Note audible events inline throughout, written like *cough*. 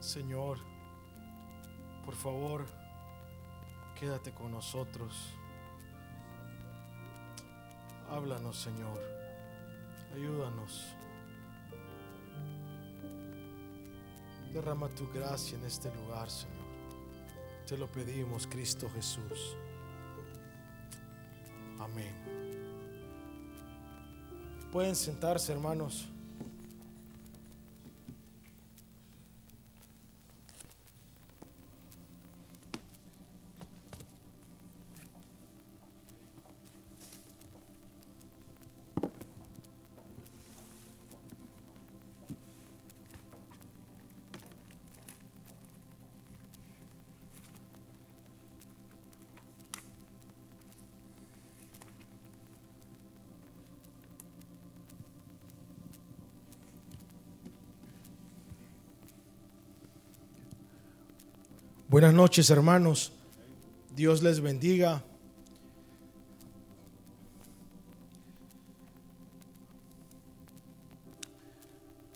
Señor, por favor, quédate con nosotros. Háblanos, Señor. Ayúdanos. Derrama tu gracia en este lugar, Señor. Te lo pedimos, Cristo Jesús. Amén. Pueden sentarse, hermanos. Buenas noches, hermanos. Dios les bendiga.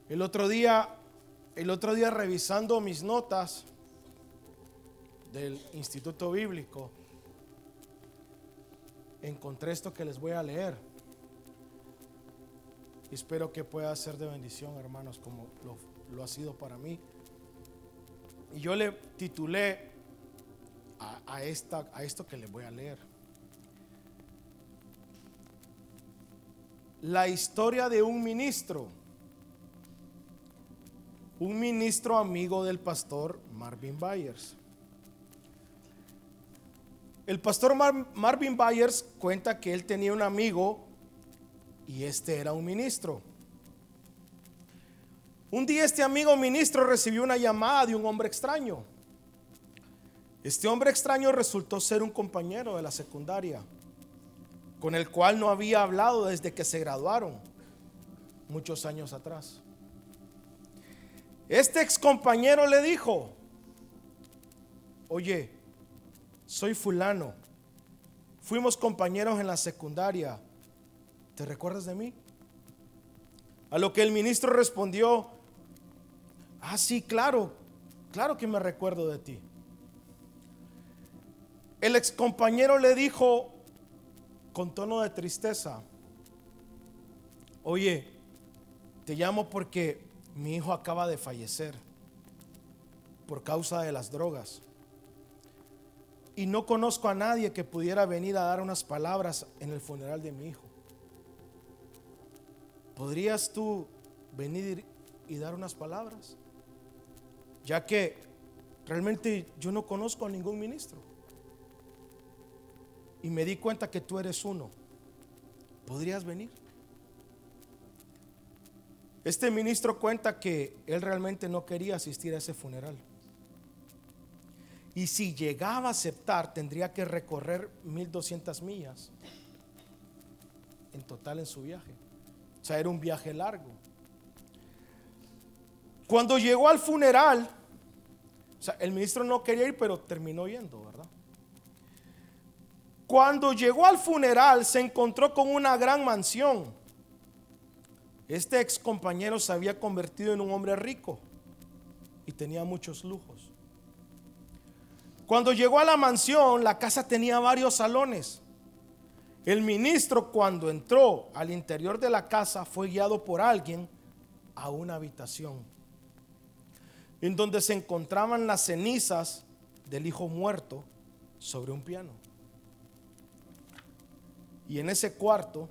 El otro día, el otro día revisando mis notas del Instituto Bíblico, encontré esto que les voy a leer. Espero que pueda ser de bendición, hermanos, como lo, lo ha sido para mí. Y yo le titulé a, esta, a esto que les voy a leer. La historia de un ministro. Un ministro amigo del pastor Marvin Byers. El pastor Marvin Byers cuenta que él tenía un amigo y este era un ministro. Un día este amigo ministro recibió una llamada de un hombre extraño. Este hombre extraño resultó ser un compañero de la secundaria, con el cual no había hablado desde que se graduaron, muchos años atrás. Este ex compañero le dijo, oye, soy fulano, fuimos compañeros en la secundaria, ¿te recuerdas de mí? A lo que el ministro respondió, Ah, sí, claro, claro que me recuerdo de ti. El ex compañero le dijo con tono de tristeza, oye, te llamo porque mi hijo acaba de fallecer por causa de las drogas. Y no conozco a nadie que pudiera venir a dar unas palabras en el funeral de mi hijo. ¿Podrías tú venir y dar unas palabras? Ya que realmente yo no conozco a ningún ministro. Y me di cuenta que tú eres uno. ¿Podrías venir? Este ministro cuenta que él realmente no quería asistir a ese funeral. Y si llegaba a aceptar, tendría que recorrer 1200 millas en total en su viaje. O sea, era un viaje largo. Cuando llegó al funeral, el ministro no quería ir, pero terminó yendo, ¿verdad? Cuando llegó al funeral, se encontró con una gran mansión. Este ex compañero se había convertido en un hombre rico y tenía muchos lujos. Cuando llegó a la mansión, la casa tenía varios salones. El ministro cuando entró al interior de la casa fue guiado por alguien a una habitación en donde se encontraban las cenizas del hijo muerto sobre un piano. Y en ese cuarto,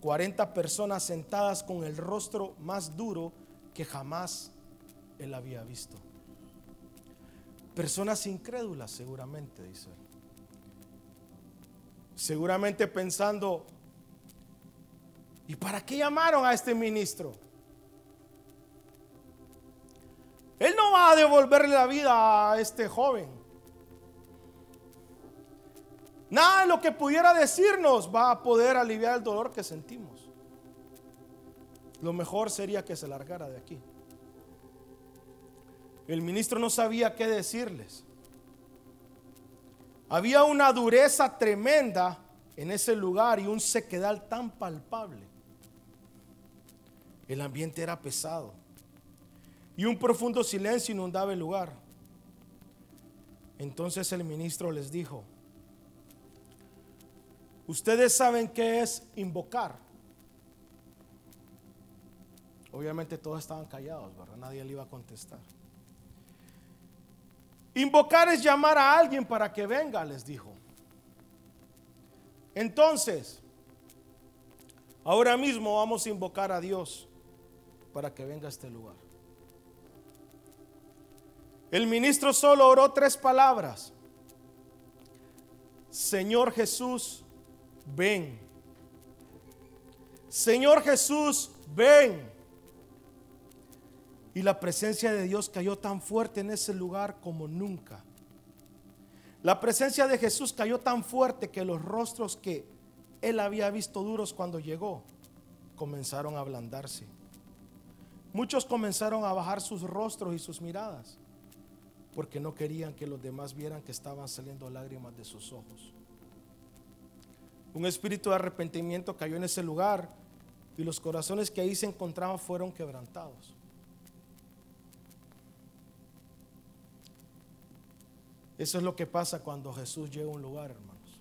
40 personas sentadas con el rostro más duro que jamás él había visto. Personas incrédulas seguramente, dice él. Seguramente pensando, ¿y para qué llamaron a este ministro? Él no va a devolverle la vida a este joven. Nada de lo que pudiera decirnos va a poder aliviar el dolor que sentimos. Lo mejor sería que se largara de aquí. El ministro no sabía qué decirles. Había una dureza tremenda en ese lugar y un sequedal tan palpable. El ambiente era pesado. Y un profundo silencio inundaba el lugar. Entonces el ministro les dijo, ustedes saben qué es invocar. Obviamente todos estaban callados, ¿verdad? Nadie le iba a contestar. Invocar es llamar a alguien para que venga, les dijo. Entonces, ahora mismo vamos a invocar a Dios para que venga a este lugar. El ministro solo oró tres palabras. Señor Jesús, ven. Señor Jesús, ven. Y la presencia de Dios cayó tan fuerte en ese lugar como nunca. La presencia de Jesús cayó tan fuerte que los rostros que él había visto duros cuando llegó comenzaron a ablandarse. Muchos comenzaron a bajar sus rostros y sus miradas porque no querían que los demás vieran que estaban saliendo lágrimas de sus ojos. Un espíritu de arrepentimiento cayó en ese lugar y los corazones que ahí se encontraban fueron quebrantados. Eso es lo que pasa cuando Jesús llega a un lugar, hermanos.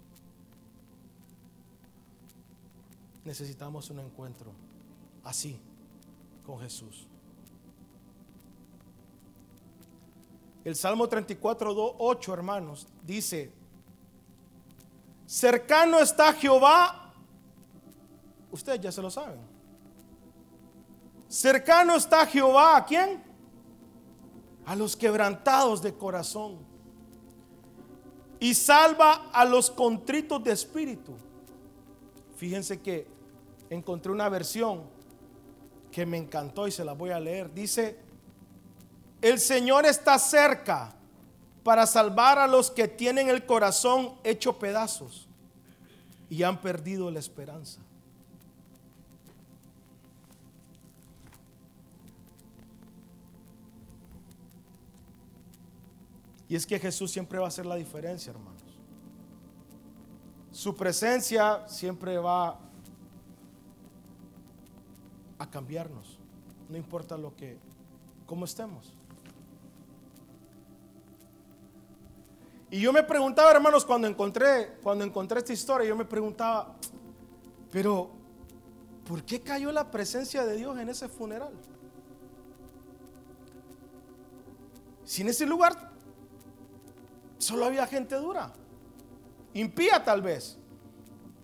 Necesitamos un encuentro así con Jesús. El Salmo 34, 8, hermanos, dice, cercano está Jehová, ustedes ya se lo saben. Cercano está Jehová, ¿a quién? A los quebrantados de corazón y salva a los contritos de espíritu. Fíjense que encontré una versión que me encantó y se la voy a leer. Dice, el Señor está cerca para salvar a los que tienen el corazón hecho pedazos y han perdido la esperanza. Y es que Jesús siempre va a hacer la diferencia, hermanos. Su presencia siempre va a cambiarnos. No importa lo que, cómo estemos. Y yo me preguntaba, hermanos, cuando encontré, cuando encontré esta historia, yo me preguntaba, pero ¿por qué cayó la presencia de Dios en ese funeral? Si en ese lugar Solo había gente dura. Impía tal vez.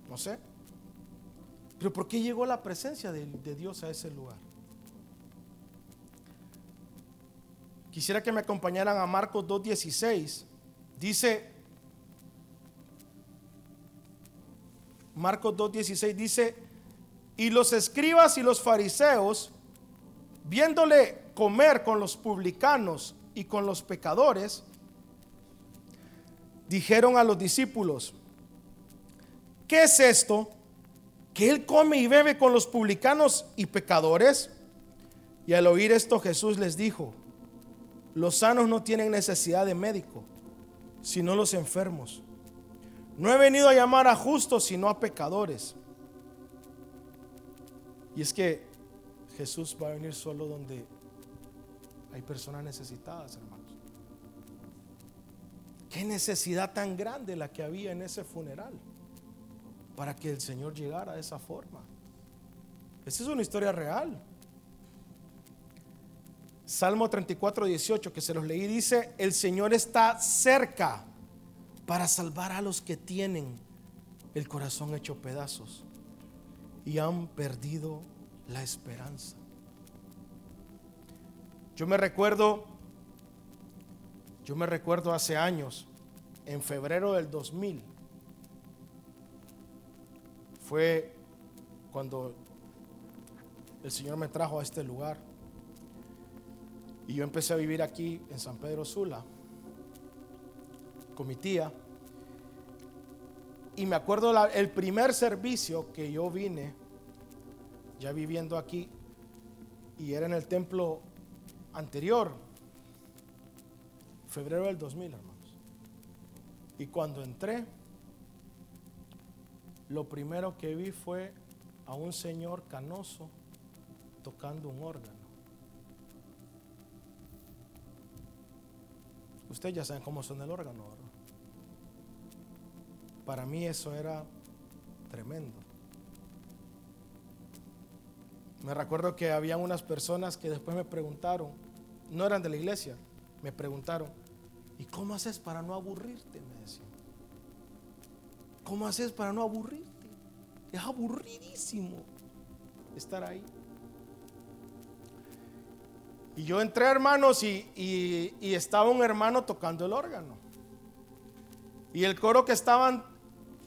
No sé. Pero ¿por qué llegó la presencia de, Dios a ese lugar? Quisiera que me acompañaran a Marcos 2.16. Dice, Marcos 2.16 dice, y los escribas y los fariseos, viéndole comer con los publicanos y con los pecadores, dijeron a los discípulos, ¿qué es esto? ¿Que él come y bebe con los publicanos y pecadores? Y al oír esto Jesús les dijo, los sanos no tienen necesidad de médico, sino los enfermos. No he venido a llamar a justos, sino a pecadores. Y es que Jesús va a venir solo donde hay personas necesitadas, hermano. Qué necesidad tan grande la que había en ese funeral para que el Señor llegara de esa forma. Esa es una historia real. Salmo 34, 18, que se los leí, dice, el Señor está cerca para salvar a los que tienen el corazón hecho pedazos y han perdido la esperanza. Yo me recuerdo yo me recuerdo hace años, en febrero del 2000, fue cuando el Señor me trajo a este lugar. Y yo empecé a vivir aquí en San Pedro Sula con mi tía. Y me acuerdo el primer servicio que yo vine, ya viviendo aquí, y era en el templo anterior, febrero del 2000, hermanos. Y cuando entré, lo primero que vi fue a un señor canoso tocando un órgano. Ustedes ya saben cómo son el órgano, Para mí eso era tremendo. Me recuerdo que había unas personas que después me preguntaron, no eran de la iglesia, me preguntaron, ¿y cómo haces para no aburrirte? Me decían. ¿Cómo haces para no aburrirte? Es aburridísimo estar ahí. Y yo entré, hermanos, y, y, estaba un hermano tocando el órgano. Y el coro que estaban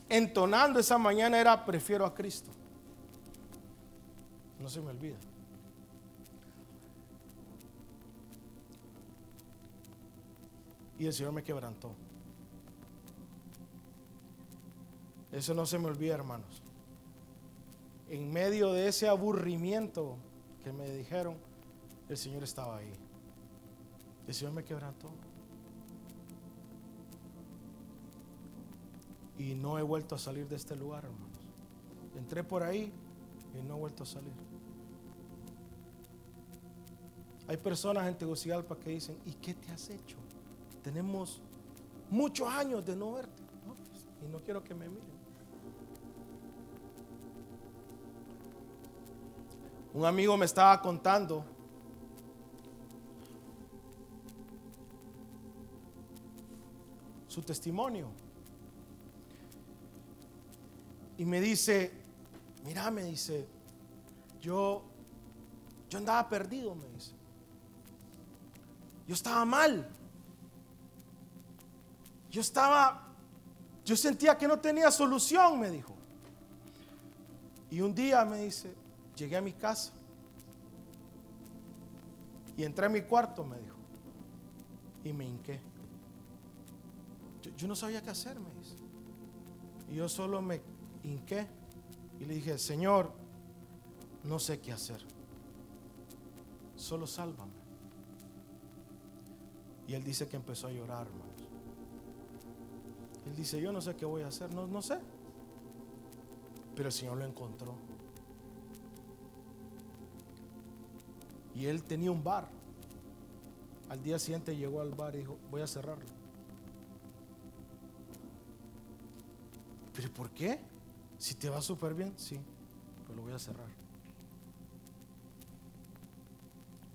entonando esa mañana era Prefiero a Cristo. No se me olvida. Y el Señor me quebrantó. Eso no se me olvida, hermanos. En medio de ese aburrimiento que me dijeron, el Señor estaba ahí. El Señor me quebrantó. Y no he vuelto a salir de este lugar, hermanos. Entré por ahí y no he vuelto a salir. Hay personas en Tegucigalpa que dicen, ¿y qué te has hecho? Tenemos muchos años de no verte. Pues, y no quiero que me miren. Un amigo me estaba contando su testimonio. Y me dice, mira, me dice, yo, yo andaba perdido, me dice. Yo estaba mal. Yo estaba, yo sentía que no tenía solución, me dijo. Y un día me dice, llegué a mi casa y entré a mi cuarto, me dijo, y me hinqué. Yo, no sabía qué hacer, me dice. Y yo solo me hinqué y le dije, Señor, no sé qué hacer. Solo sálvame. Y él dice que empezó a llorar, hermanos. Él dice, yo no sé qué voy a hacer, no, no sé. Pero el Señor lo encontró. Y él tenía un bar. Al día siguiente llegó al bar y dijo, voy a cerrarlo. ¿Pero por qué? Si te va súper bien, sí, pero lo voy a cerrar.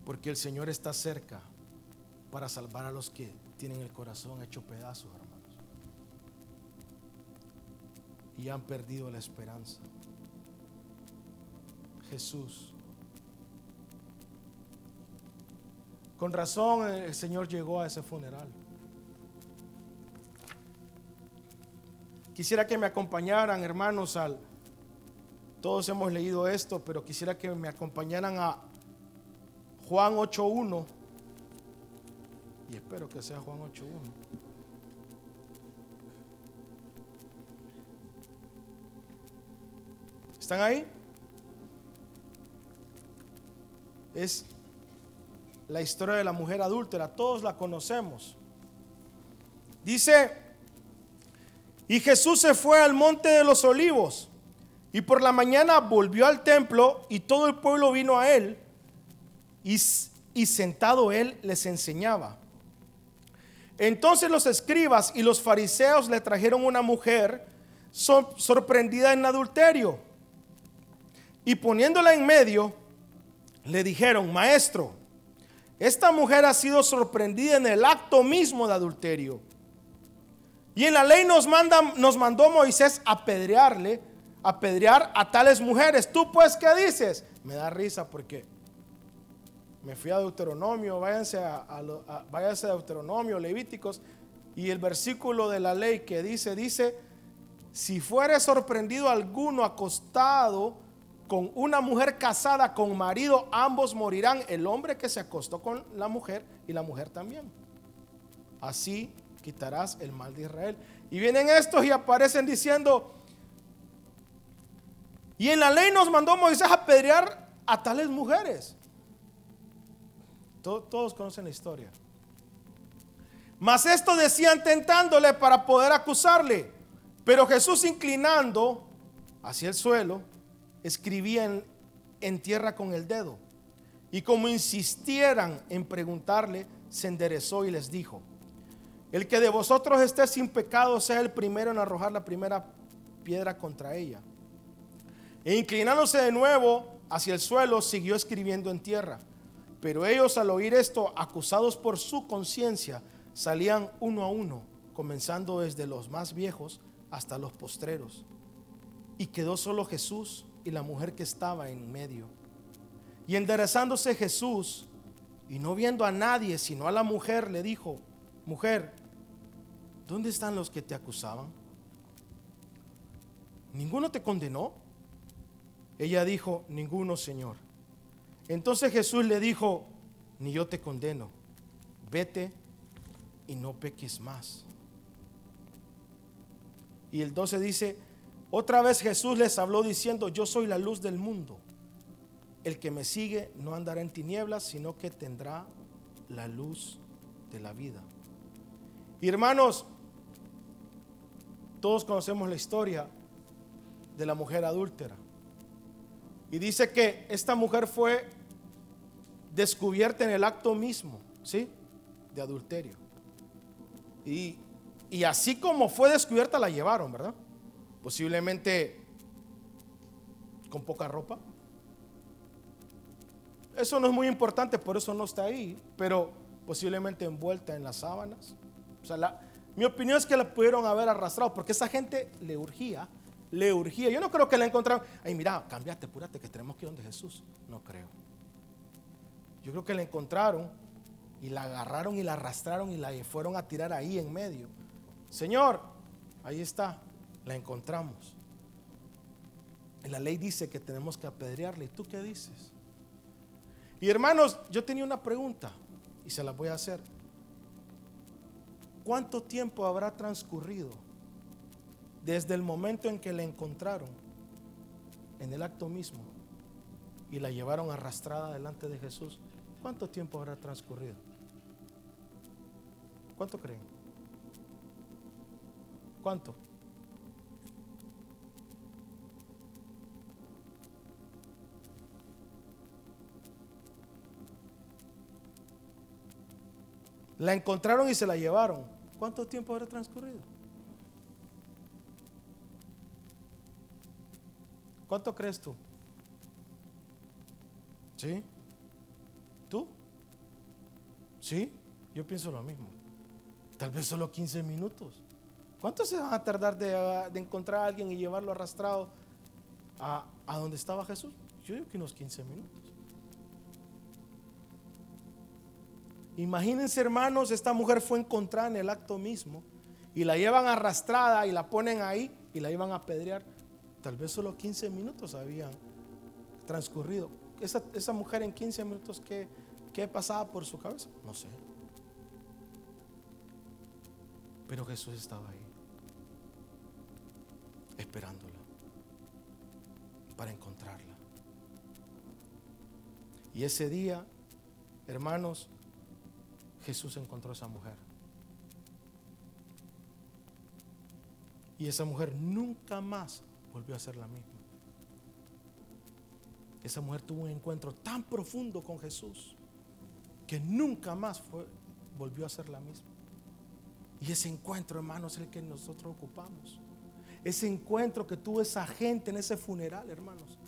Porque el Señor está cerca para salvar a los que tienen el corazón hecho pedazos, hermanos. Y han perdido la esperanza. Jesús. Con razón el Señor llegó a ese funeral. Quisiera que me acompañaran, hermanos, al... Todos hemos leído esto, pero quisiera que me acompañaran a Juan 8.1. Y espero que sea Juan 8.1. ¿Están ahí? Es la historia de la mujer adúltera. Todos la conocemos. Dice y Jesús se fue al monte de los olivos y por la mañana volvió al templo y todo el pueblo vino a él y, sentado él les enseñaba. Entonces los escribas y los fariseos le trajeron una mujer sorprendida en adulterio y poniéndola en medio le dijeron, maestro, esta mujer ha sido sorprendida en el acto mismo de adulterio. Y en la ley nos, manda, nos mandó Moisés apedrearle, apedrear a tales mujeres. ¿Tú pues qué dices? Me da risa porque me fui a Deuteronomio, váyanse a, váyanse a Deuteronomio, Levíticos, y el versículo de la ley que dice, dice, si fuere sorprendido alguno acostado con una mujer casada con marido, ambos morirán, el hombre que se acostó con la mujer y la mujer también. Así quitarás el mal de Israel. Y vienen estos y aparecen diciendo, y en la ley nos mandó Moisés a apedrear a tales mujeres. Todos, conocen la historia. Mas esto decían tentándole para poder acusarle. Pero Jesús inclinando hacia el suelo, escribía en, en tierra con el dedo. Y como insistieran en preguntarle, se enderezó y les dijo, El que de vosotros esté sin pecado sea el primero en arrojar la primera piedra contra ella. E inclinándose de nuevo hacia el suelo, siguió escribiendo en tierra. Pero ellos al oír esto, acusados por su conciencia, salían uno a uno, comenzando desde los más viejos hasta los postreros. Y quedó solo Jesús y la mujer que estaba en medio. Y enderezándose Jesús, y no viendo a nadie, sino a la mujer, le dijo, mujer, ¿dónde están los que te acusaban? ¿Ninguno te condenó? Ella dijo, ninguno, Señor. Entonces Jesús le dijo, ni yo te condeno, vete y no peques más. Y el 12 dice, otra vez Jesús les habló diciendo, yo soy la luz del mundo. El que me sigue no andará en tinieblas, sino que tendrá la luz de la vida. Hermanos, todos conocemos la historia de la mujer adúltera. Y dice que esta mujer fue descubierta en el acto mismo, ¿sí? De adulterio. Y, y así como fue descubierta, la llevaron, ¿verdad? Posiblemente con poca ropa. Eso no es muy importante, por eso no está ahí, pero posiblemente envuelta en las sábanas. O sea, mi opinión es que la pudieron haber arrastrado, porque esa gente le urgía, le urgía. Yo no creo que la encontraron. Ay, mira, cambiate, apúrate, que tenemos que ir donde Jesús. No creo. Yo creo que la encontraron y la agarraron y la arrastraron y la fueron a tirar ahí en medio. Señor, ahí está la encontramos. Y la ley dice que tenemos que apedrearle. ¿Y tú qué dices? Y hermanos, yo tenía una pregunta y se la voy a hacer. ¿Cuánto tiempo habrá transcurrido desde el momento en que la encontraron en el acto mismo y la llevaron arrastrada delante de Jesús? ¿Cuánto tiempo habrá transcurrido? ¿Cuánto creen? ¿Cuánto? La encontraron y se la llevaron. ¿Cuánto tiempo habrá transcurrido? ¿Cuánto crees tú? ¿Sí? ¿Tú? ¿Sí? Yo pienso lo mismo. Tal vez solo 15 minutos. ¿Cuánto se van a tardar de, encontrar a alguien y llevarlo arrastrado a, a donde estaba Jesús? Yo digo que unos 15 minutos. Imagínense, hermanos, esta mujer fue encontrada en el acto mismo y la llevan arrastrada y la ponen ahí y la iban a apedrear. Tal vez solo 15 minutos habían transcurrido. Esa, mujer en 15 minutos, ¿qué, ¿qué pasaba por su cabeza? No sé. Pero Jesús estaba ahí, esperándola para encontrarla. Y ese día, hermanos, Jesús encontró a esa mujer. Y esa mujer nunca más volvió a ser la misma. Esa mujer tuvo un encuentro tan profundo con Jesús que nunca más volvió a ser la misma. Y ese encuentro, hermanos, es el que nosotros ocupamos. Ese encuentro que tuvo esa gente en ese funeral, hermanos.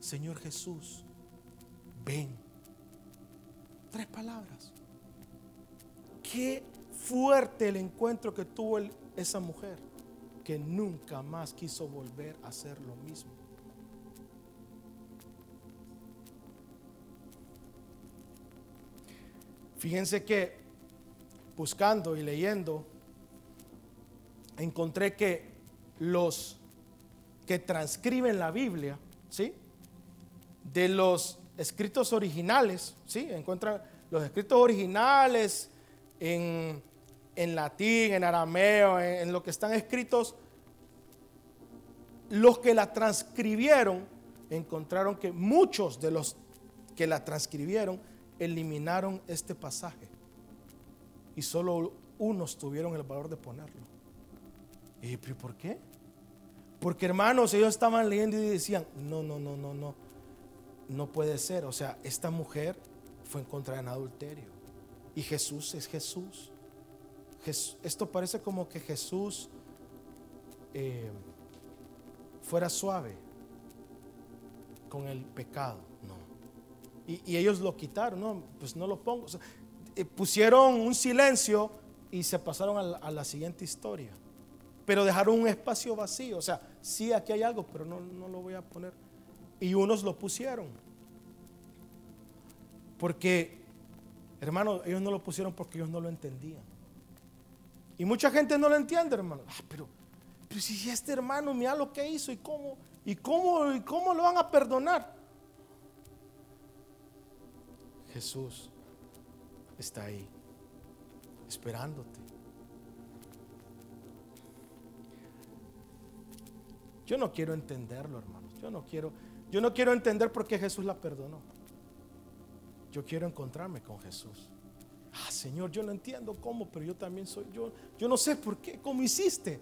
Señor Jesús, ven. Tres palabras. Qué fuerte el encuentro que tuvo esa mujer, que nunca más quiso volver a hacer lo mismo. Fíjense que buscando y leyendo, encontré que los que transcriben la Biblia, ¿sí? De los escritos originales, ¿sí? Encuentran los escritos originales en, latín, en arameo, en, lo que están escritos, los que la transcribieron encontraron que muchos de los que la transcribieron eliminaron este pasaje y solo unos tuvieron el valor de ponerlo. ¿Y por qué? Porque hermanos, ellos estaban leyendo y decían, no, no, no, no, no, no puede ser. O sea, esta mujer fue en adulterio. Y Jesús es Jesús. esto parece como que Jesús eh, fuera suave con el pecado. No. Y, ellos lo quitaron, no, pues no lo pongo. Eh, pusieron un silencio y se pasaron a la, siguiente historia. Pero dejaron un espacio vacío. O sea, sí, aquí hay algo, pero no, no lo voy a poner. Y unos lo pusieron. Porque, hermano, ellos no lo pusieron porque ellos no lo entendían. Y mucha gente no lo entiende, hermano. Ah, pero, pero si este hermano mira lo que hizo y cómo, y cómo, y cómo lo van a perdonar. Jesús está ahí, esperándote. Yo no quiero entenderlo, hermanos. Yo no quiero, yo no quiero entender por qué Jesús la perdonó. Yo quiero encontrarme con Jesús. Ah, Señor, yo no entiendo cómo, pero yo también soy yo. Yo no sé por qué, cómo hiciste.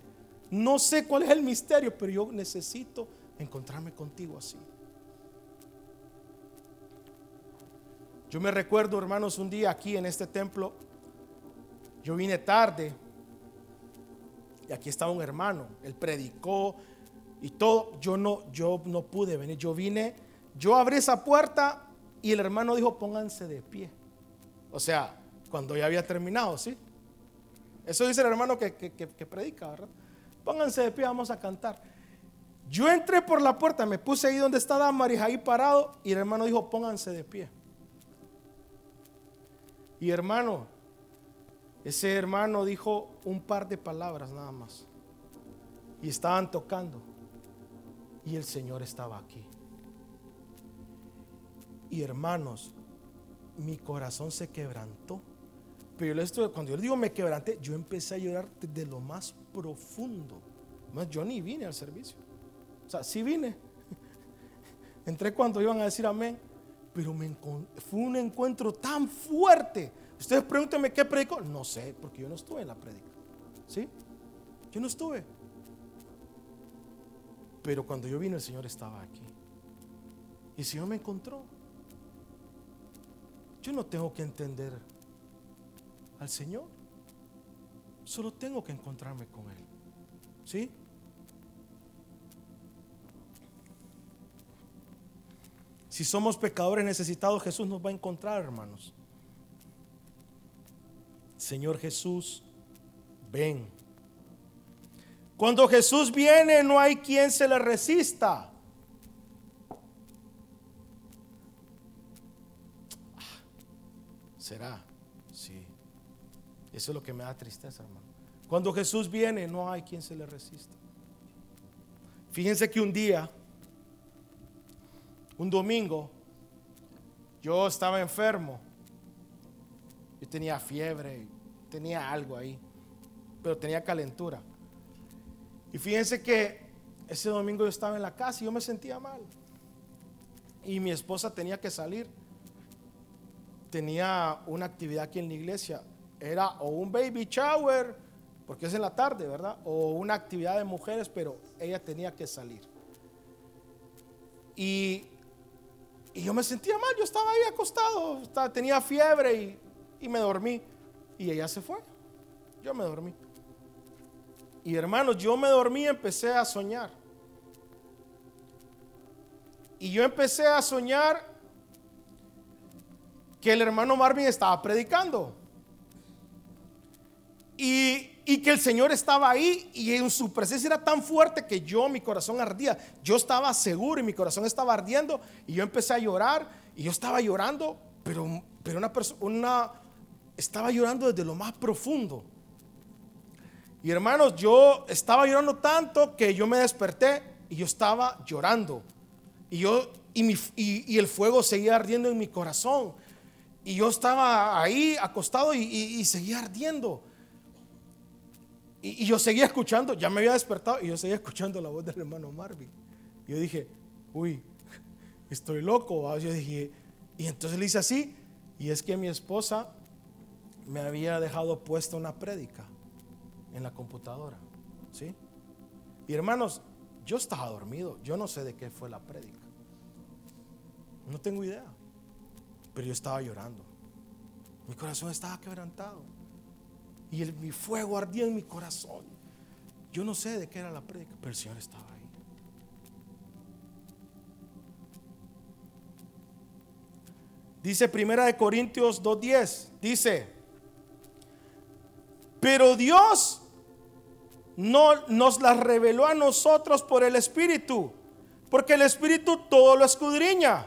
No sé cuál es el misterio, pero yo necesito encontrarme contigo así. Yo me recuerdo, hermanos, un día aquí en este templo, yo vine tarde y aquí estaba un hermano, él predicó y todo, yo no yo no pude venir, yo vine, yo abrí esa puerta y el hermano dijo, "Pónganse de pie." O sea, cuando ya había terminado, ¿sí? Eso dice el hermano que, que predica, ¿verdad? Pónganse de pie, vamos a cantar. Yo entré por la puerta, me puse ahí donde está Damaris, ahí parado, y el hermano dijo, pónganse de pie. Y hermano, ese hermano dijo un par de palabras nada más. Y estaban tocando. Y el Señor estaba aquí. Y hermanos, mi corazón se quebrantó. Pero esto, cuando yo digo me quebranté, yo empecé a llorar de lo más profundo. Yo ni vine al servicio. O sea, sí vine. *laughs* Entré cuando iban a decir amén pero fue un encuentro tan fuerte. Ustedes pregúntenme qué predicó. No sé, porque yo no estuve en la predica. ¿Sí? Yo no estuve. Pero cuando yo vine, el Señor estaba aquí. Y el Señor me encontró. Yo no tengo que entender al Señor. Solo tengo que encontrarme con Él. ¿Sí? Si somos pecadores necesitados, Jesús nos va a encontrar, hermanos. Señor Jesús, ven. Cuando Jesús viene, no hay quien se le resista. ¿Será? Sí. Eso es lo que me da tristeza, hermano. Cuando Jesús viene, no hay quien se le resista. Fíjense que un día un domingo, yo estaba enfermo. Yo tenía fiebre, tenía algo ahí, pero tenía calentura. Y fíjense que ese domingo yo estaba en la casa y yo me sentía mal. Y mi esposa tenía que salir. Tenía una actividad aquí en la iglesia. Era o un baby shower, porque es en la tarde, ¿verdad? O una actividad de mujeres, pero ella tenía que salir. Y y yo me sentía mal, yo estaba ahí acostado, tenía fiebre y, me dormí. Y ella se fue. Yo me dormí. Y hermanos, yo me dormí y empecé a soñar. Y yo empecé a soñar que el hermano Marvin estaba predicando. Y y que el Señor estaba ahí y en su presencia era tan fuerte que yo, mi corazón ardía. Yo estaba seguro y mi corazón estaba ardiendo y yo empecé a llorar y yo estaba llorando, pero, pero una persona, estaba llorando desde lo más profundo. Y hermanos, yo estaba llorando tanto que yo me desperté y yo estaba llorando. Y, yo, y, el fuego seguía ardiendo en mi corazón. Y yo estaba ahí acostado y, seguía ardiendo. Y, yo seguía escuchando, ya me había despertado y yo seguía escuchando la voz del hermano Marvin. Yo dije, uy, estoy loco. Yo dije, y entonces le hice así, y es que mi esposa me había dejado puesta una prédica en la computadora. ¿Sí? Y hermanos, yo estaba dormido, yo no sé de qué fue la prédica. No tengo idea. Pero yo estaba llorando. Mi corazón estaba quebrantado. Y el, mi fuego ardía en mi corazón. Yo no sé de qué era la prédica, pero el Señor estaba ahí. Dice Primera de Corintios 2:10, dice, pero Dios no nos las reveló a nosotros por el Espíritu, porque el Espíritu todo lo escudriña,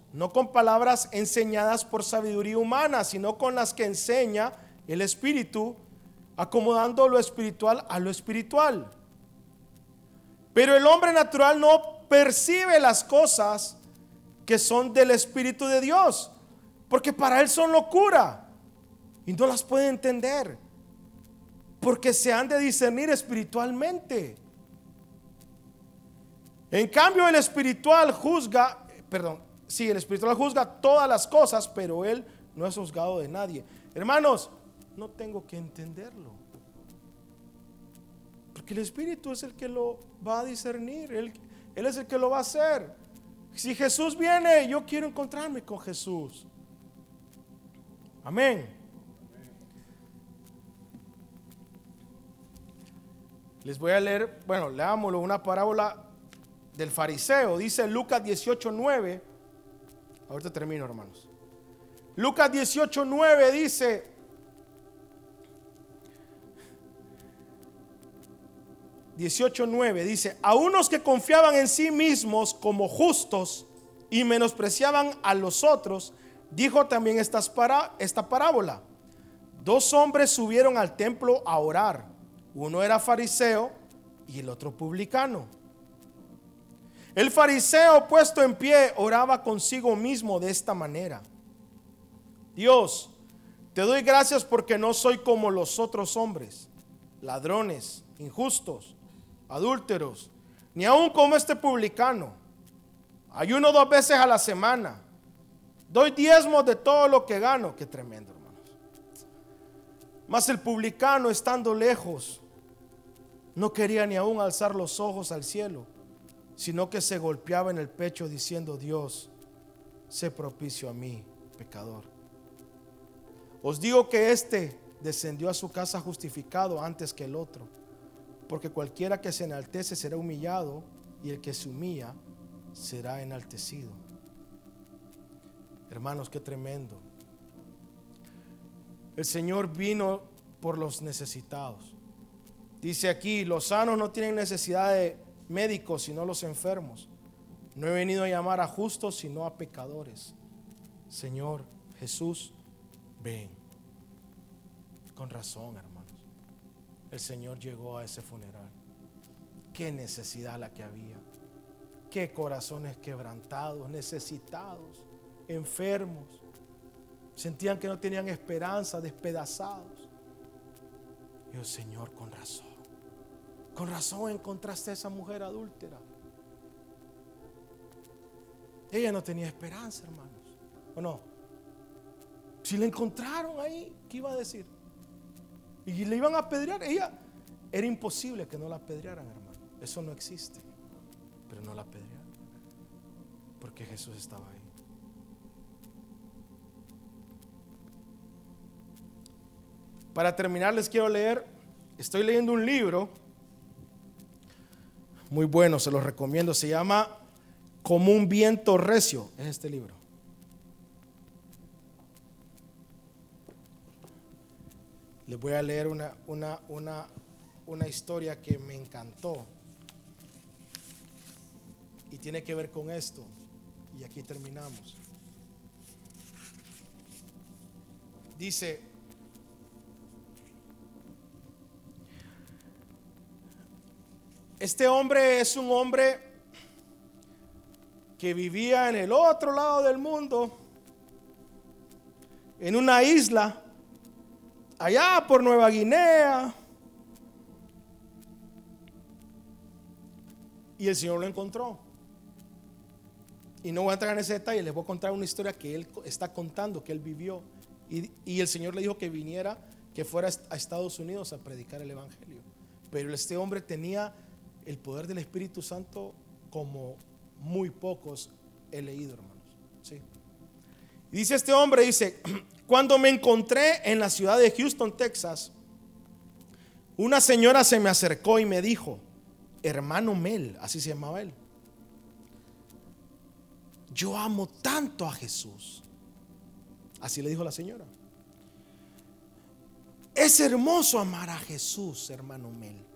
no con palabras enseñadas por sabiduría humana, sino con las que enseña el Espíritu, acomodando lo espiritual a lo espiritual. Pero el hombre natural no percibe las cosas que son del Espíritu de Dios porque para él son locura y no las puede entender. Porque se han de discernir espiritualmente. En cambio, el espiritual juzga, perdón, sí, el espiritual juzga todas las cosas, pero él no es juzgado de nadie. Hermanos, no tengo que entenderlo. Porque el espíritu es el que lo va a discernir, él, es el que lo va a hacer. Si Jesús viene, yo quiero encontrarme con Jesús. Amén. Les voy a leer, bueno, leámoslo, una parábola del fariseo. Dice Lucas 18:9. Ahorita termino, hermanos. Lucas 18:9 dice, ...18.9 dice... ...a unos que confiaban en sí mismos como justos... ...y menospreciaban a los otros dijo también esta parábola. Dos hombres subieron al templo a orar. Uno era fariseo y el otro publicano. El fariseo puesto en pie oraba consigo mismo de esta manera. Dios, te doy gracias porque no soy como los otros hombres, ladrones, injustos, adúlteros, ni aun como este publicano. Ayuno dos veces a la semana Doy diezmos de todo lo que gano. Qué tremendo, hermanos. Mas el publicano, estando lejos, no quería ni aún alzar los ojos al cielo, sino que se golpeaba en el pecho diciendo, Dios, sé propicio a mí, pecador. Os digo que éste descendió a su casa justificado antes que el otro, porque cualquiera que se enaltece será humillado y el que se humilla será enaltecido. Hermanos, qué tremendo. El Señor vino por los necesitados. Dice aquí, los sanos no tienen necesidad de médicos, sino los enfermos. No he venido a llamar a justos, sino a pecadores. Señor Jesús, ven. Con razón, hermanos. El Señor llegó a ese funeral. Qué necesidad la que había. Qué corazones quebrantados, necesitados enfermos, sentían que no tenían esperanza, despedazados. Y Señor, con razón, con razón encontraste a esa mujer adúltera. Ella no tenía esperanza, hermanos. ¿O no? Si la encontraron ahí, ¿qué iba a decir? Y le iban a apedrear. Ella era imposible que no la apedrearan, hermano. Eso no existe. Pero no la apedrearon. Porque Jesús estaba ahí. Para terminar les quiero leer, estoy leyendo un libro muy bueno, se los recomiendo, se llama Como un viento recio, es este libro. Les voy a leer una, una, una, una historia que me encantó y tiene que ver con esto. Y aquí terminamos. Dice, Este hombre es un hombre que vivía en el otro lado del mundo, en una isla, allá por Nueva Guinea. Y el Señor lo encontró. Y no voy a entrar en ese detalle, les voy a contar una historia que él está contando, que él vivió. Y, y, el Señor le dijo que viniera, que fuera a Estados Unidos a predicar el Evangelio. Pero este hombre tenía el poder del Espíritu Santo como muy pocos he leído, hermanos. ¿sí? dice este hombre, dice, *clears throat* cuando me encontré en la ciudad de Houston, Texas, una señora se me acercó y me dijo, hermano Mel, así se llamaba él, yo amo tanto a Jesús. Así le dijo la señora. Es hermoso amar a Jesús, hermano Mel.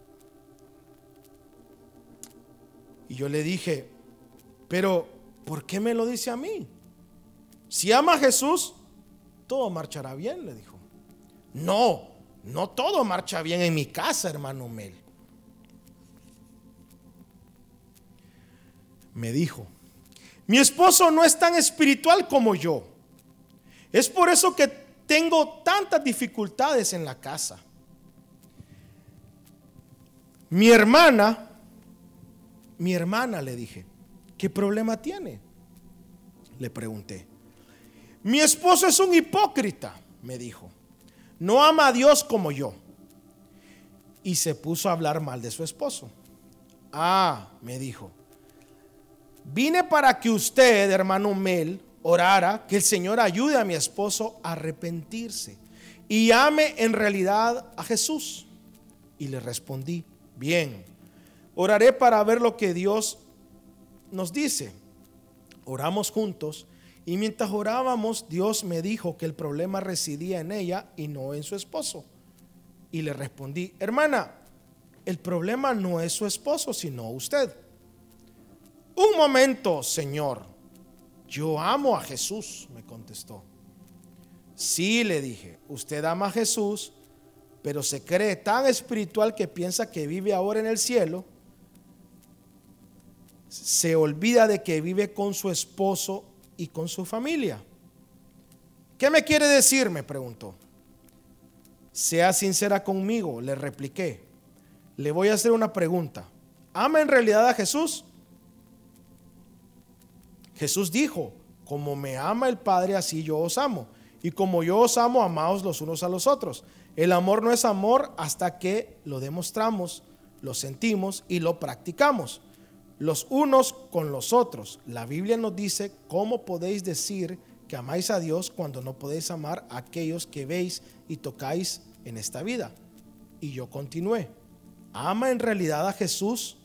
Y yo le dije, pero ¿por qué me lo dice a mí? Si ama a Jesús, todo marchará bien, le dijo. No, no todo marcha bien en mi casa, hermano Mel. Me dijo, mi esposo no es tan espiritual como yo. Es por eso que tengo tantas dificultades en la casa. Mi hermana, mi hermana le dije, ¿qué problema tiene? Le pregunté. Mi esposo es un hipócrita, me dijo. No ama a Dios como yo. Y se puso a hablar mal de su esposo. Ah, me dijo, Vine para que usted, hermano Mel, orara, que el Señor ayude a mi esposo a arrepentirse y ame en realidad a Jesús. Y le respondí, bien, oraré para ver lo que Dios nos dice. Oramos juntos y mientras orábamos, Dios me dijo que el problema residía en ella y no en su esposo. Y le respondí, hermana, el problema no es su esposo, sino usted. Un momento, Señor. Yo amo a Jesús, me contestó. Sí, le dije, usted ama a Jesús, pero se cree tan espiritual que piensa que vive ahora en el cielo. Se olvida de que vive con su esposo y con su familia. ¿Qué me quiere decir? me preguntó. Sea sincera conmigo, le repliqué. Le voy a hacer una pregunta. ¿Ama en realidad a Jesús? Jesús dijo, como me ama el Padre, así yo os amo. Y como yo os amo, amaos los unos a los otros. El amor no es amor hasta que lo demostramos, lo sentimos y lo practicamos. Los unos con los otros. La Biblia nos dice cómo podéis decir que amáis a Dios cuando no podéis amar a aquellos que veis y tocáis en esta vida. Y yo continué. ¿Ama en realidad a Jesús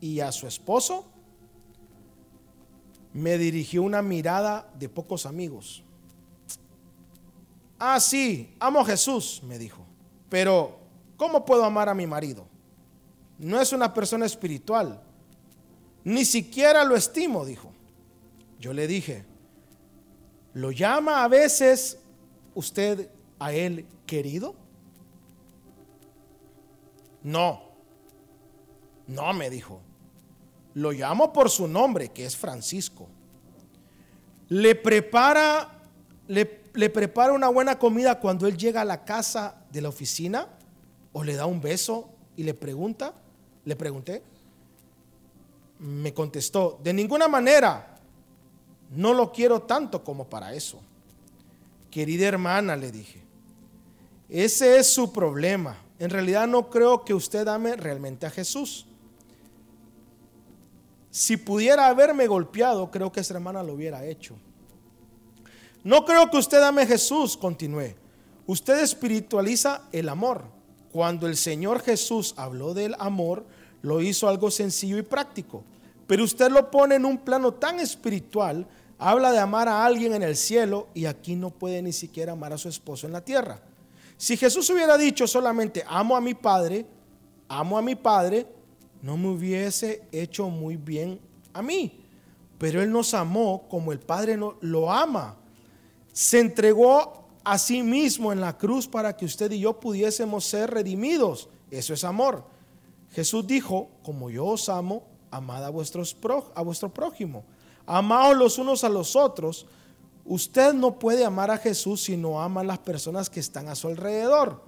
y a su esposo? me dirigió una mirada de pocos amigos. Ah, sí, amo a Jesús, me dijo, pero ¿cómo puedo amar a mi marido? No es una persona espiritual, ni siquiera lo estimo, dijo. Yo le dije, ¿lo llama a veces usted a él querido? No, no, me dijo, lo llamo por su nombre, que es Francisco. Le prepara, le, prepara una buena comida cuando él llega a la casa de la oficina o le da un beso y le pregunta, le pregunté, me contestó, de ninguna manera, no lo quiero tanto como para eso. Querida hermana, le dije, ese es su problema. En realidad no creo que usted ame realmente a Jesús. Si pudiera haberme golpeado, creo que esa hermana lo hubiera hecho. No creo que usted ame a Jesús, continué. Usted espiritualiza el amor. Cuando el Señor Jesús habló del amor, lo hizo algo sencillo y práctico. Pero usted lo pone en un plano tan espiritual, habla de amar a alguien en el cielo y aquí no puede ni siquiera amar a su esposo en la tierra. Si Jesús hubiera dicho solamente amo a mi Padre, amo a mi Padre, no me hubiese hecho muy bien a mí. Pero Él nos amó como el Padre lo ama. Se entregó a sí mismo en la cruz para que usted y yo pudiésemos ser redimidos. Eso es amor. Jesús dijo, como yo os amo, amad a, vuestros a vuestro prójimo. Amaos los unos a los otros. Usted no puede amar a Jesús si no ama a las personas que están a su alrededor.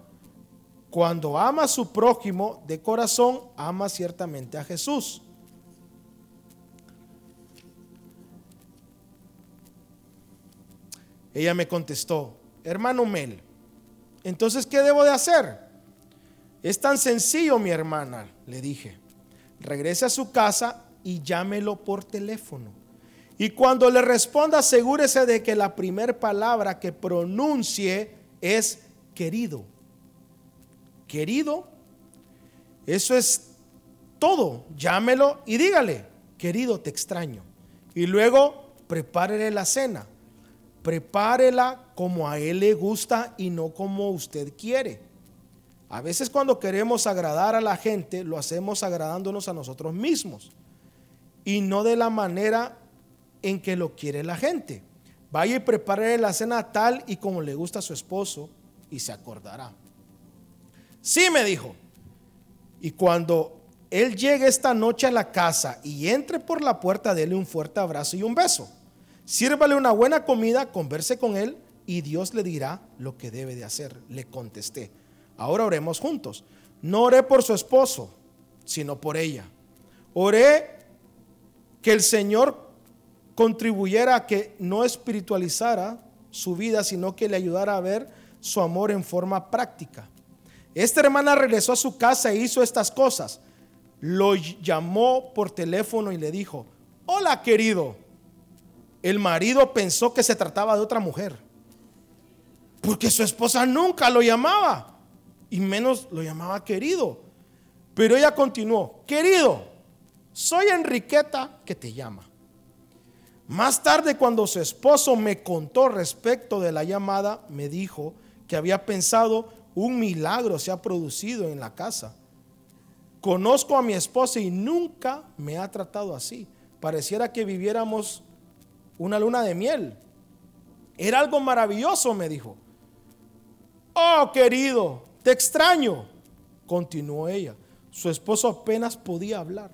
Cuando ama a su prójimo de corazón, ama ciertamente a Jesús. Ella me contestó, hermano Mel, entonces, ¿qué debo de hacer? Es tan sencillo, mi hermana, le dije. Regrese a su casa y llámelo por teléfono. Y cuando le responda, asegúrese de que la primera palabra que pronuncie es querido. Querido, eso es todo. Llámelo y dígale, querido, te extraño. Y luego prepárele la cena. Prepárela como a él le gusta y no como usted quiere. A veces cuando queremos agradar a la gente, lo hacemos agradándonos a nosotros mismos y no de la manera en que lo quiere la gente. Vaya y prepare la cena tal y como le gusta a su esposo y se acordará. Sí, me dijo. Y cuando él llegue esta noche a la casa y entre por la puerta, dele un fuerte abrazo y un beso. Sírvale una buena comida, converse con él y Dios le dirá lo que debe de hacer. Le contesté. Ahora oremos juntos. No oré por su esposo, sino por ella. Oré que el Señor contribuyera a que no espiritualizara su vida, sino que le ayudara a ver su amor en forma práctica. Esta hermana regresó a su casa e hizo estas cosas. Lo llamó por teléfono y le dijo, hola querido, el marido pensó que se trataba de otra mujer. Porque su esposa nunca lo llamaba. Y menos lo llamaba querido. Pero ella continuó, querido, soy Enriqueta que te llama. Más tarde, cuando su esposo me contó respecto de la llamada, me dijo que había pensado un milagro se ha producido en la casa. Conozco a mi esposa y nunca me ha tratado así. Pareciera que viviéramos una luna de miel. Era algo maravilloso, me dijo. Oh, querido, te extraño, continuó ella. Su esposo apenas podía hablar.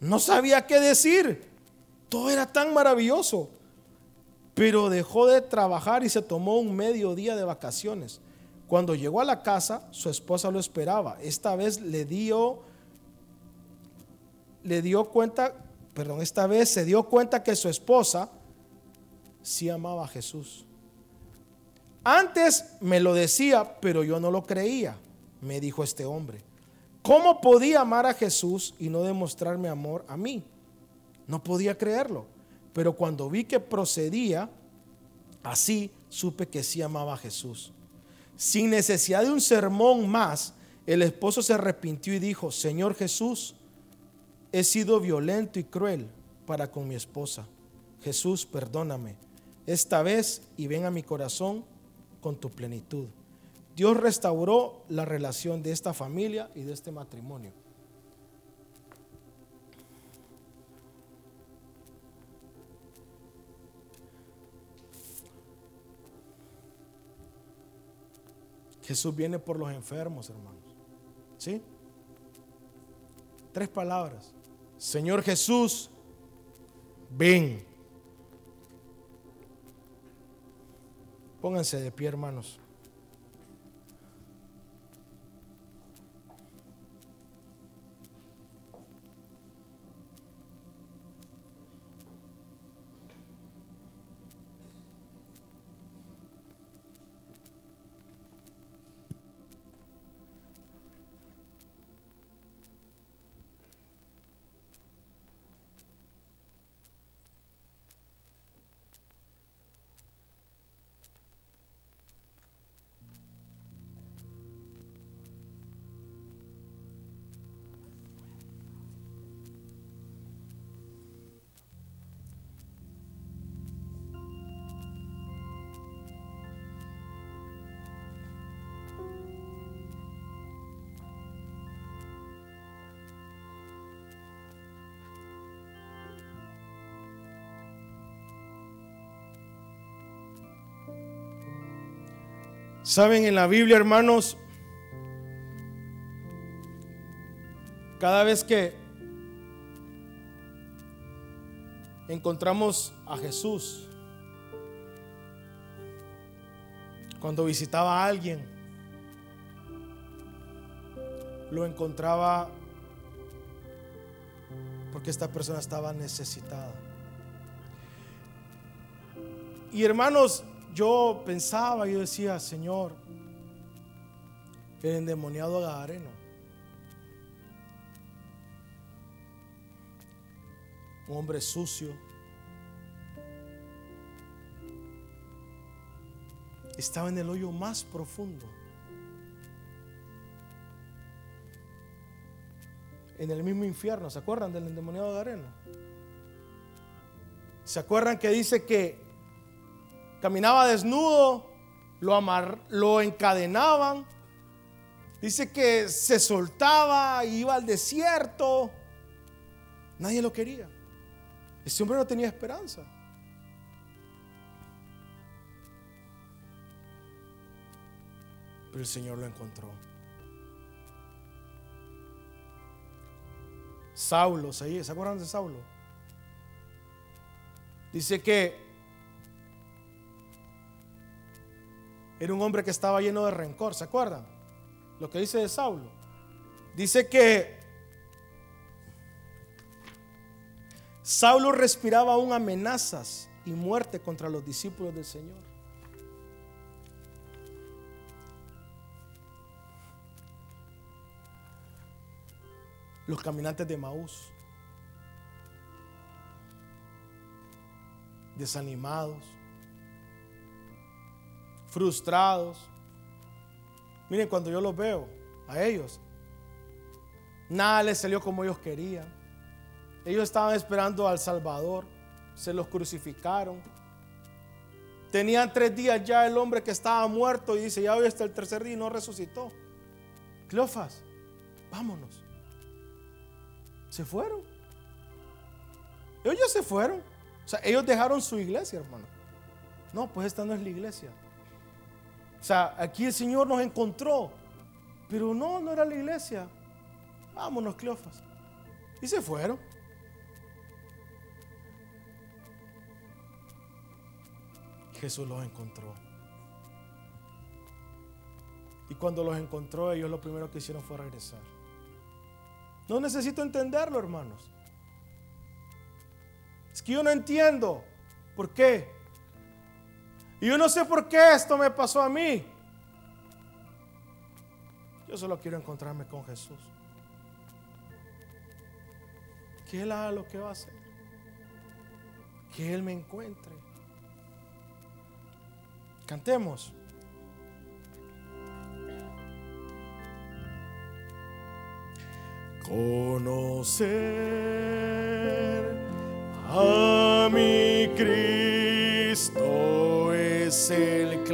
No sabía qué decir. Todo era tan maravilloso. Pero dejó de trabajar y se tomó un medio día de vacaciones. Cuando llegó a la casa, su esposa lo esperaba. Esta vez le dio le dio cuenta perdón, esta vez se dio cuenta que su esposa sí amaba a Jesús. Antes me lo decía, pero yo no lo creía, me dijo este hombre. ¿Cómo podía amar a Jesús y no demostrarme amor a mí? No podía creerlo. Pero cuando vi que procedía así, supe que sí amaba a Jesús. Sin necesidad de un sermón más, el esposo se arrepintió y dijo, Señor Jesús, he sido violento y cruel para con mi esposa. Jesús, perdóname esta vez y ven a mi corazón con tu plenitud. Dios restauró la relación de esta familia y de este matrimonio. Jesús viene por los enfermos, hermanos. ¿Sí? Tres palabras. Señor Jesús, ven. Pónganse de pie, hermanos. Saben, en la Biblia, hermanos, cada vez que encontramos a Jesús, cuando visitaba a alguien, lo encontraba porque esta persona estaba necesitada. Y hermanos, yo pensaba, yo decía, Señor, el endemoniado Gadareno. Un hombre sucio. Estaba en el hoyo más profundo. En el mismo infierno. ¿Se acuerdan del endemoniado Gadareno? ¿Se acuerdan que dice que caminaba desnudo, lo, amar, lo encadenaban? Dice que se soltaba, iba al desierto. Nadie lo quería. Ese hombre no tenía esperanza. Pero el Señor lo encontró. Saulo, ¿se acuerdan de Saulo? Dice que era un hombre que estaba lleno de rencor, ¿se acuerdan? lo que dice de Saulo. Dice que Saulo respiraba aún amenazas y muerte contra los discípulos del Señor. Los caminantes de Maús, desanimados, frustrados, Miren, cuando yo los veo, a ellos, nada les salió como ellos querían. Ellos estaban esperando al Salvador, se los crucificaron. Tenían tres días ya el hombre que estaba muerto y dice, ya hoy está el tercer día y no resucitó. Cleofas, vámonos. Se fueron. Ellos ya se fueron. O sea, ellos dejaron su iglesia, hermano. No, pues esta no es la iglesia. O sea, aquí el Señor nos encontró. Pero no, no era la iglesia. Vámonos, Cleofas. Y se fueron. Jesús los encontró. Y cuando los encontró, ellos lo primero que hicieron fue regresar. No necesito entenderlo, hermanos. Es que yo no entiendo. ¿Por qué? Y yo no sé por qué esto me pasó a mí. Yo solo quiero encontrarme con Jesús. Que Él haga lo que va a hacer. Que Él me encuentre. Cantemos. Conocer a mi Cristo es el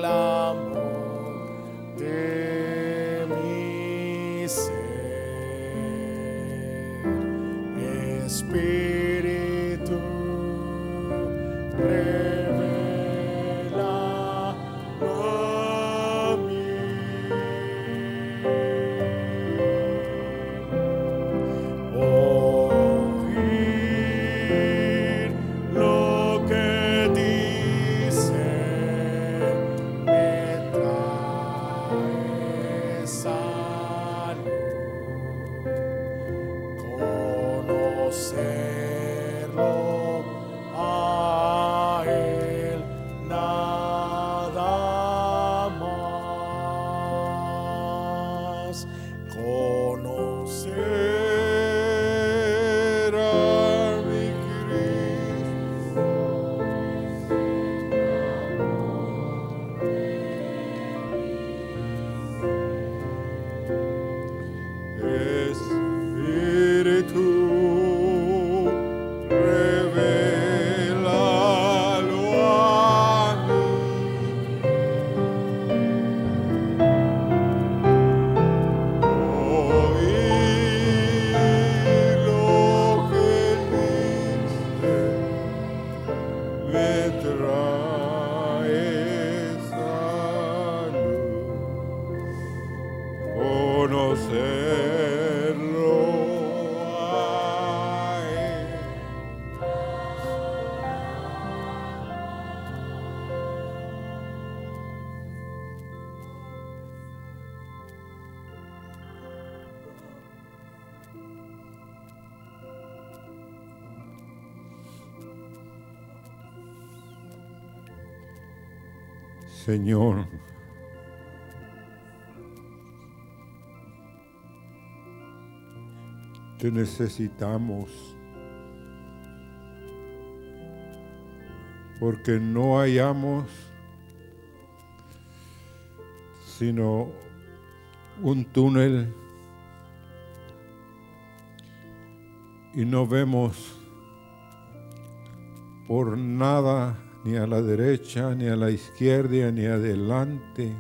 road. Señor, te necesitamos. Porque no hallamos sino un túnel y no vemos por nada ni a la derecha, ni a la izquierda, ni adelante,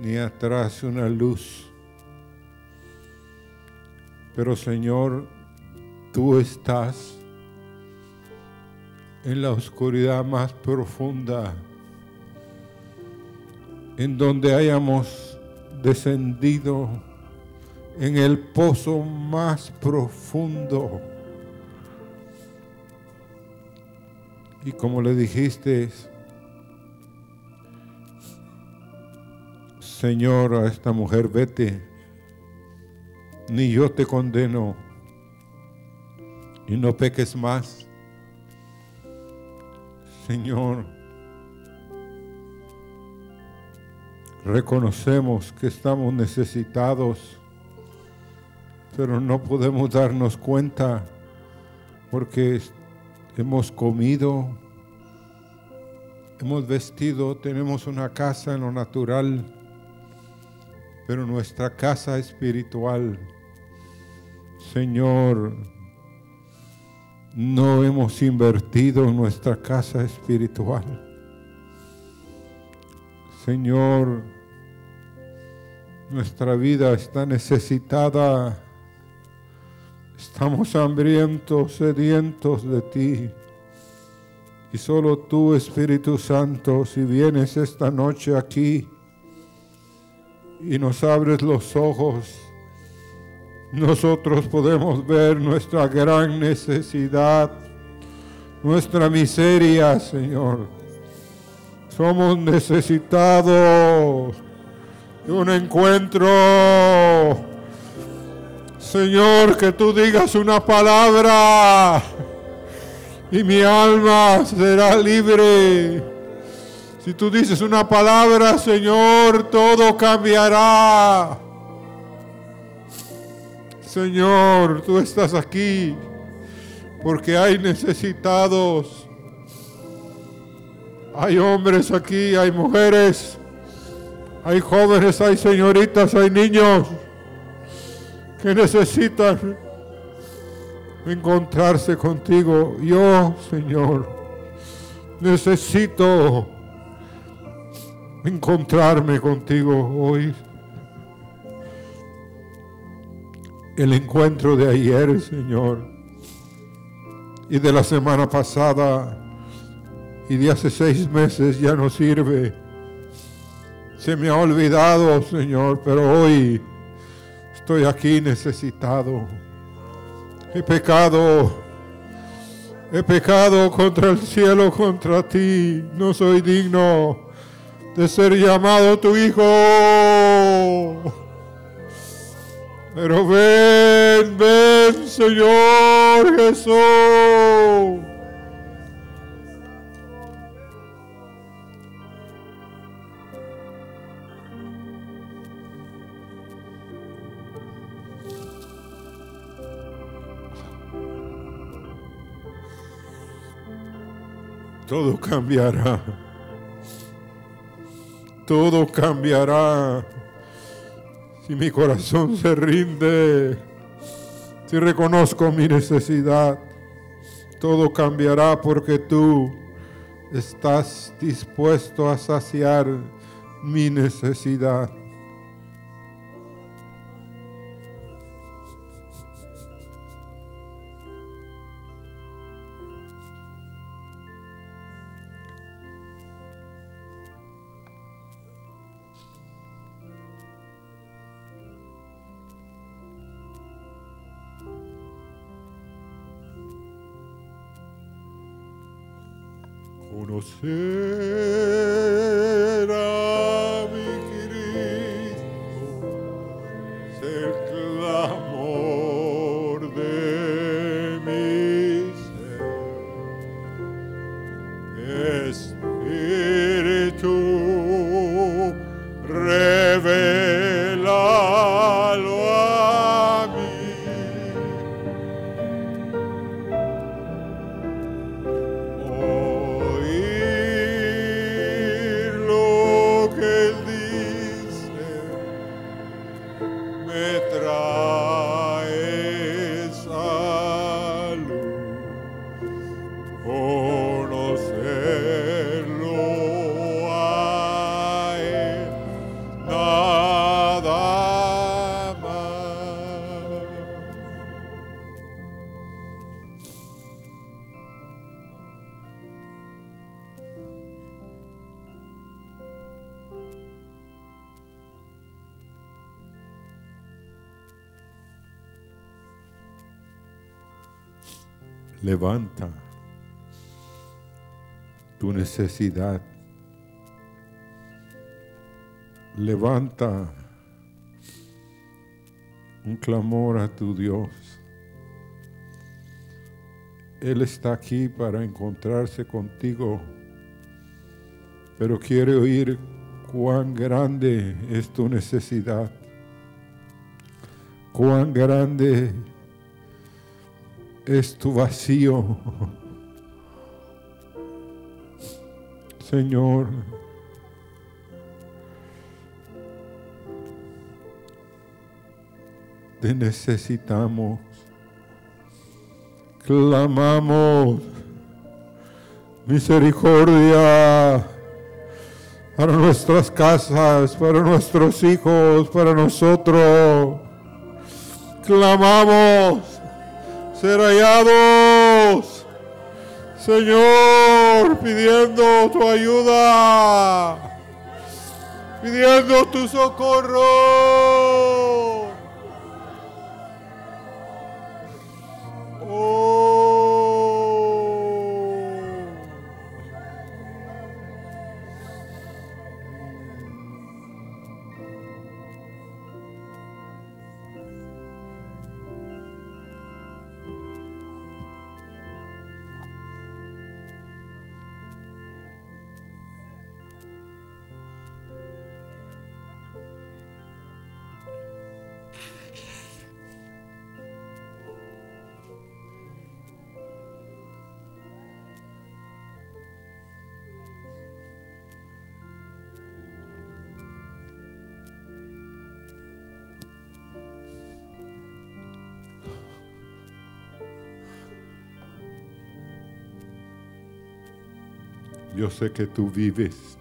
ni atrás una luz. Pero Señor, tú estás en la oscuridad más profunda, en donde hayamos descendido en el pozo más profundo. Y como le dijiste, Señor, a esta mujer, vete, ni yo te condeno, y no peques más. Señor, reconocemos que estamos necesitados, pero no podemos darnos cuenta porque hemos comido, hemos vestido, tenemos una casa en lo natural, pero nuestra casa espiritual, Señor, no hemos invertido nuestra casa espiritual. Señor, nuestra vida está necesitada Estamos hambrientos, sedientos de ti. Y solo tú, Espíritu Santo, si vienes esta noche aquí y nos abres los ojos, nosotros podemos ver nuestra gran necesidad, nuestra miseria, Señor. Somos necesitados de un encuentro Señor, que tú digas una palabra y mi alma será libre. Si tú dices una palabra, Señor, todo cambiará. Señor, tú estás aquí porque hay necesitados. Hay hombres aquí, hay mujeres, hay jóvenes, hay señoritas, hay niños que necesitan encontrarse contigo. Yo, Señor, necesito encontrarme contigo hoy. El encuentro de ayer, Señor, y de la semana pasada, y de hace seis meses ya no sirve. Se me ha olvidado, Señor, pero hoy Estoy aquí necesitado. He pecado. He pecado contra el cielo, contra ti. No soy digno de ser llamado tu hijo. Pero ven, ven, Señor Jesús. Todo cambiará. Todo cambiará. Si mi corazón se rinde, si reconozco mi necesidad, todo cambiará porque tú estás dispuesto a saciar mi necesidad. Espíritu Levanta tu necesidad. Levanta un clamor a tu Dios. Él está aquí para encontrarse contigo, pero quiere oír cuán grande es tu necesidad, cuán grande es tu vacío. Señor, te necesitamos. Clamamos misericordia para nuestras casas, para nuestros hijos, para nosotros. Clamamos ser hallados, Señor, pidiendo tu ayuda, pidiendo tu socorro. Sé que tú vives.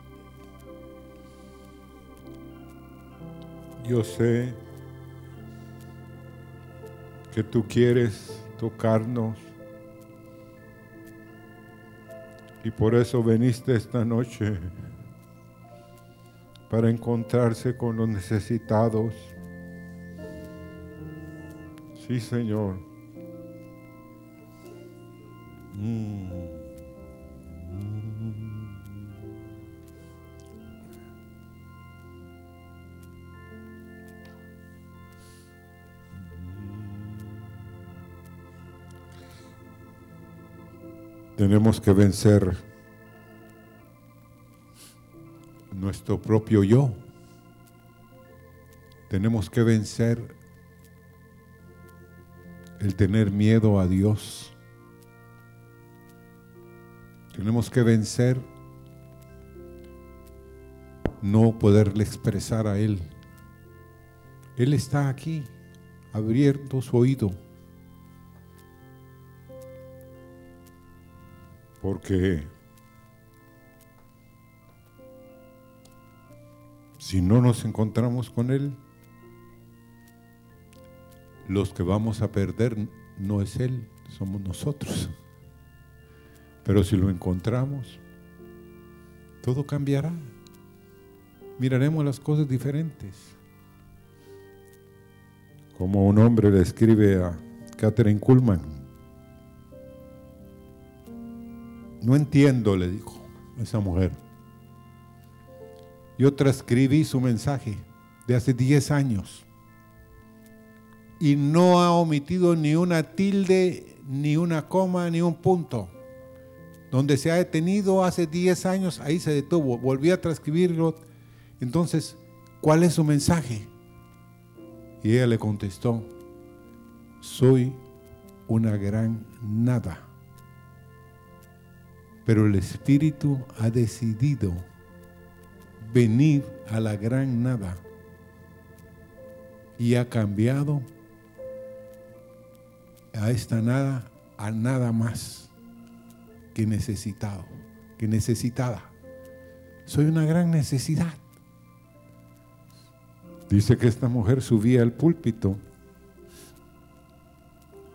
Yo sé que tú quieres tocarnos. Y por eso veniste esta noche para encontrarse con los necesitados. Sí, Señor. Tenemos que vencer nuestro propio yo. Tenemos que vencer el tener miedo a Dios. Tenemos que vencer no poderle expresar a Él. Él está aquí, abierto su oído Porque si no nos encontramos con Él, los que vamos a perder no es Él, somos nosotros. Pero si lo encontramos, todo cambiará. Miraremos las cosas diferentes. Como un hombre le escribe a Catherine Kuhlman, No entiendo, le dijo esa mujer. Yo transcribí su mensaje de hace 10 años y no ha omitido ni una tilde, ni una coma, ni un punto. Donde se ha detenido hace 10 años, ahí se detuvo. Volví a transcribirlo. Entonces, ¿cuál es su mensaje? Y ella le contestó, soy una gran nada pero el Espíritu ha decidido venir a la gran nada y ha cambiado a esta nada a nada más que necesitado, que necesitada. Soy una gran necesidad. Dice que esta mujer subía al púlpito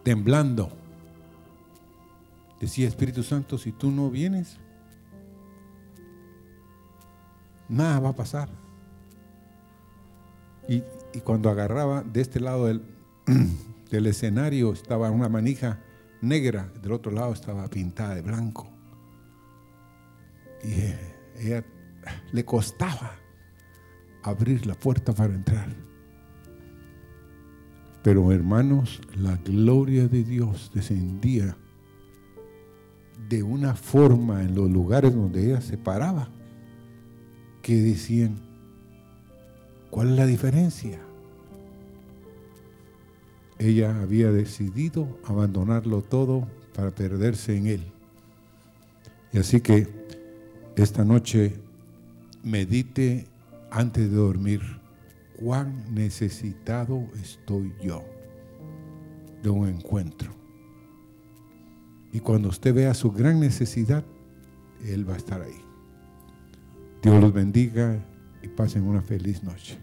temblando Decía Espíritu Santo, si tú no vienes, nada va a pasar. Y, cuando agarraba de este lado del, *clears throat* del escenario estaba una manija negra, del otro lado estaba pintada de blanco. Y ella le costaba abrir la puerta para entrar. Pero hermanos, la gloria de Dios descendía de una forma en los lugares donde ella se paraba que decían, ¿cuál es la diferencia? Ella había decidido abandonarlo todo para perderse en Él. Y así que esta noche medite antes de dormir cuán necesitado estoy yo de un encuentro. Y cuando usted vea su gran necesidad, Él va a estar ahí. Dios los bendiga y pasen una feliz noche.